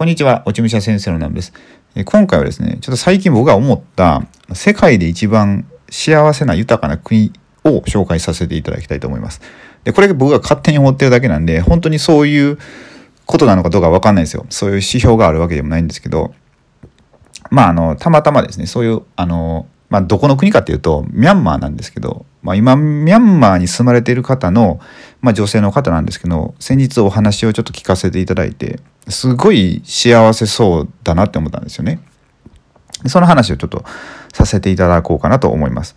こんにちは、落ち武者先生のナムです。今回はですね、ちょっと最近僕が思った世界で一番幸せな豊かな国を紹介させていただきたいと思います。で、これ僕が勝手に思ってるだけなんで、本当にそういうことなのかどうかわかんないですよ。そういう指標があるわけでもないんですけど、まあ、あの、たまたまですね、そういう、あの、まあ、どこの国かっていうと、ミャンマーなんですけど、まあ、今、ミャンマーに住まれている方の、まあ、女性の方なんですけど、先日お話をちょっと聞かせていただいて、すごい幸せそうだなって思ったんですよね。その話をちょっとさせていただこうかなと思います。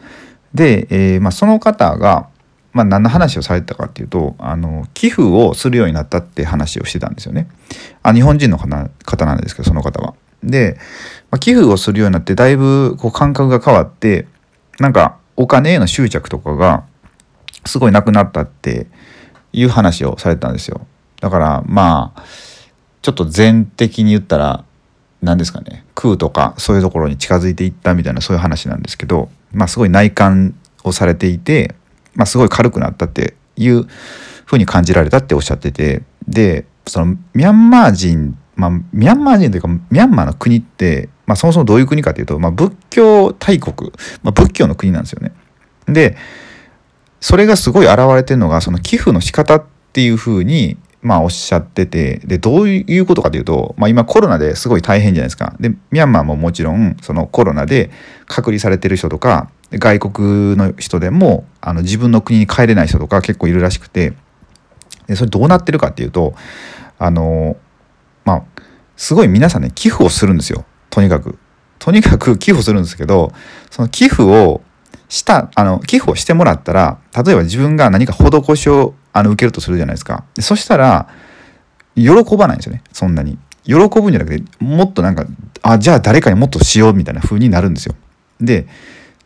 で、えー、まあ、その方が、まあ、何の話をされてたかっていうとあの寄付をするようになったって話をしてたんですよね。あ日本人の方なんですけどその方は。で、まあ、寄付をするようになってだいぶこう感覚が変わってなんかお金への執着とかがすごいなくなったっていう話をされたんですよ。だからまあちょっと全的に言ったら何ですかね空とかそういうところに近づいていったみたいなそういう話なんですけどまあすごい内観をされていて、まあ、すごい軽くなったっていうふうに感じられたっておっしゃっててでそのミャンマー人まあ、ミャンマー人というかミャンマーの国って、まあ、そもそもどういう国かというと、まあ、仏教大国、まあ、仏教の国なんですよね。でそれがすごい現れてるのがその寄付の仕方っていうふうにまあおっしゃっててでどういうことかというと、まあ、今コロナですごい大変じゃないですか。でミャンマーももちろんそのコロナで隔離されてる人とか外国の人でもあの自分の国に帰れない人とか結構いるらしくてでそれどうなってるかっていうとあのまあすごい皆さんね寄付をするんですよとにかく。とにかく寄付するんですけどその寄付をしたあの寄付をしてもらったら例えば自分が何か施しをあの受けるとするじゃないですか。そしたら喜ばないんですよね。そんなに。喜ぶんじゃなくてもっとなんかあじゃあ誰かにもっとしようみたいな風になるんですよ。で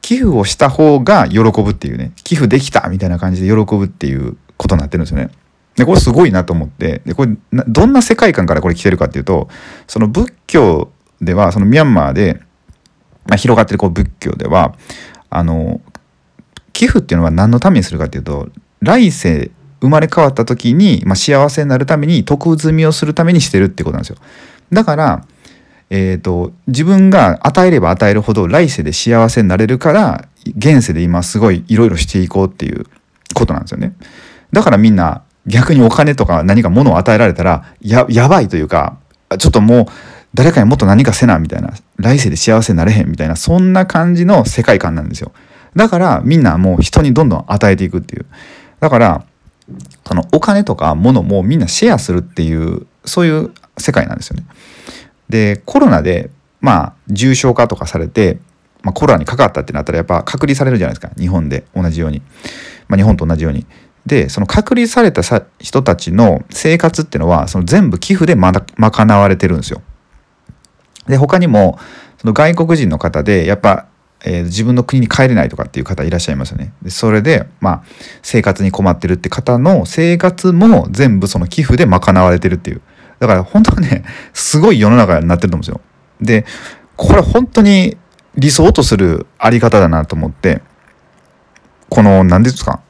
寄付をした方が喜ぶっていうね。寄付できたみたいな感じで喜ぶっていうことになってるんですよね。でこれすごいなと思ってでこれどんな世界観からこれ来てるかっていうとその仏教ではそのミャンマーで、まあ、広がってるこう仏教ではあの寄付っていうのは何のためにするかっていうと来世生まれ変わった時に、まあ、幸せになるために得積みをするためにしてるってことなんですよ。だから、えーと、自分が与えれば与えるほど来世で幸せになれるから現世で今すごいいろいろしていこうっていうことなんですよね。だからみんな逆にお金とか何か物を与えられたらややばいというかちょっともう誰かにもっと何かせなみたいな来世で幸せになれへんみたいなそんな感じの世界観なんですよ。だからみんなもう人にどんどん与えていくっていう。だからそのお金とか物もみんなシェアするっていうそういう世界なんですよね。でコロナでまあ重症化とかされて、まあ、コロナにかかったってなったらやっぱ隔離されるじゃないですか日本で同じように、まあ、日本と同じように。でその隔離された人たちの生活っていうのはその全部寄付でま賄われてるんですよ。で他にもその外国人の方でやっぱえー、自分の国に帰れないとかっていう方いらっしゃいますよね。でそれで、まあ、生活に困ってるって方の生活も全部その寄付で賄われてるっていう。だから本当はね、すごい世の中になってると思うんですよ。で、これ本当に理想とするあり方だなと思って、この、何ですかだか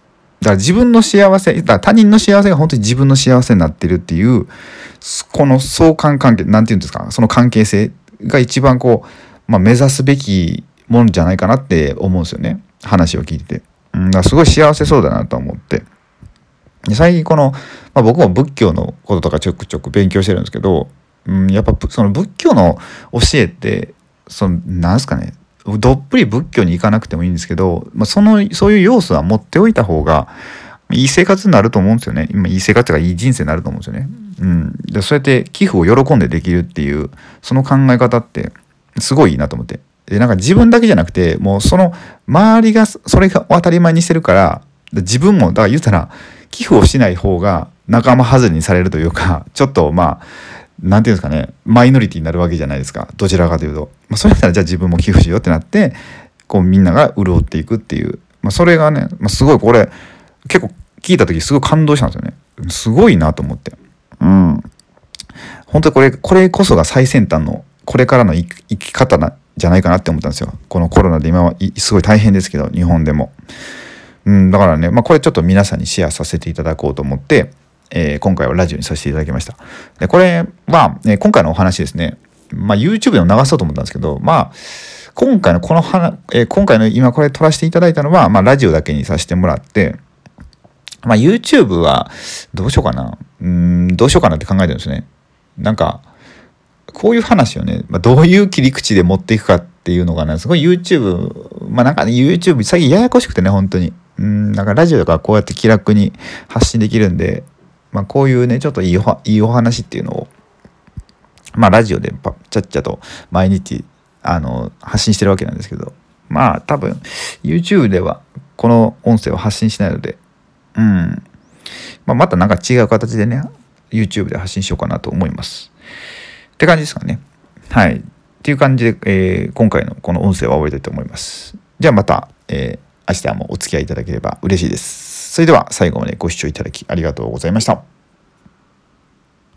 ら自分の幸せ、だ他人の幸せが本当に自分の幸せになってるっていう、この相関関係、なんていうんですか、その関係性が一番こう、まあ、目指すべきもんじゃないかなって思うんですよね。話を聞いてて、うん、だからすごい幸せそうだなと思って。で最近この、まあ、僕も仏教のこととかちょくちょく勉強してるんですけど、うん、やっぱその仏教の教えってそのなんすかね。どっぷり仏教に行かなくてもいいんですけど、まあ、そのそういう要素は持っておいた方がいい生活になると思うんですよね。今いい生活がいい人生になると思うんですよね。うん。でそうやって寄付を喜んでできるっていうその考え方ってすごいいいなと思って。でなんか自分だけじゃなくてもうその周りがそれが当たり前にしてるから自分もだから言ったら寄付をしない方が仲間外れにされるというかちょっとまあ何て言うんですかねマイノリティになるわけじゃないですかどちらかというと、まあ、それならじゃあ自分も寄付しようってなってこうみんなが潤っていくっていう、まあ、それがね、まあ、すごいこれ結構聞いた時すごい感動したんですよねすごいなと思ってうん本当にこれこれこそが最先端のこれからの生き方なじゃないかなって思ったんですよ。このコロナで今はすごい大変ですけど、日本でも。うん、だからね、まあ、これちょっと皆さんにシェアさせていただこうと思って、えー、今回はラジオにさせていただきました。で、これ、は、え今回のお話ですね、まあ、YouTube でも流そうと思ったんですけど、まあ、今回のこの話、え今回の今これ撮らせていただいたのは、まあ、ラジオだけにさせてもらって、まあ、YouTube はどうしようかな。うん、どうしようかなって考えてるんですね。なんか、こういう話をね、まあ、どういう切り口で持っていくかっていうのがね、すごい YouTube、まあなんかね、YouTube、最近ややこしくてね、本当に。うん、なんかラジオとかこうやって気楽に発信できるんで、まあこういうね、ちょっといいおいいお話っていうのを、まあラジオでパちゃっちゃと毎日、あの、発信してるわけなんですけど、まあ多分 YouTube ではこの音声を発信しないので、うん。まあ、またなんか違う形でね、YouTube で発信しようかなと思います。って感じですかね。はい。っていう感じで、えー、今回のこの音声は終わりたいと思います。じゃあまた、えー、明日もお付き合いいただければ嬉しいです。それでは最後までご視聴いただきありがとうございました。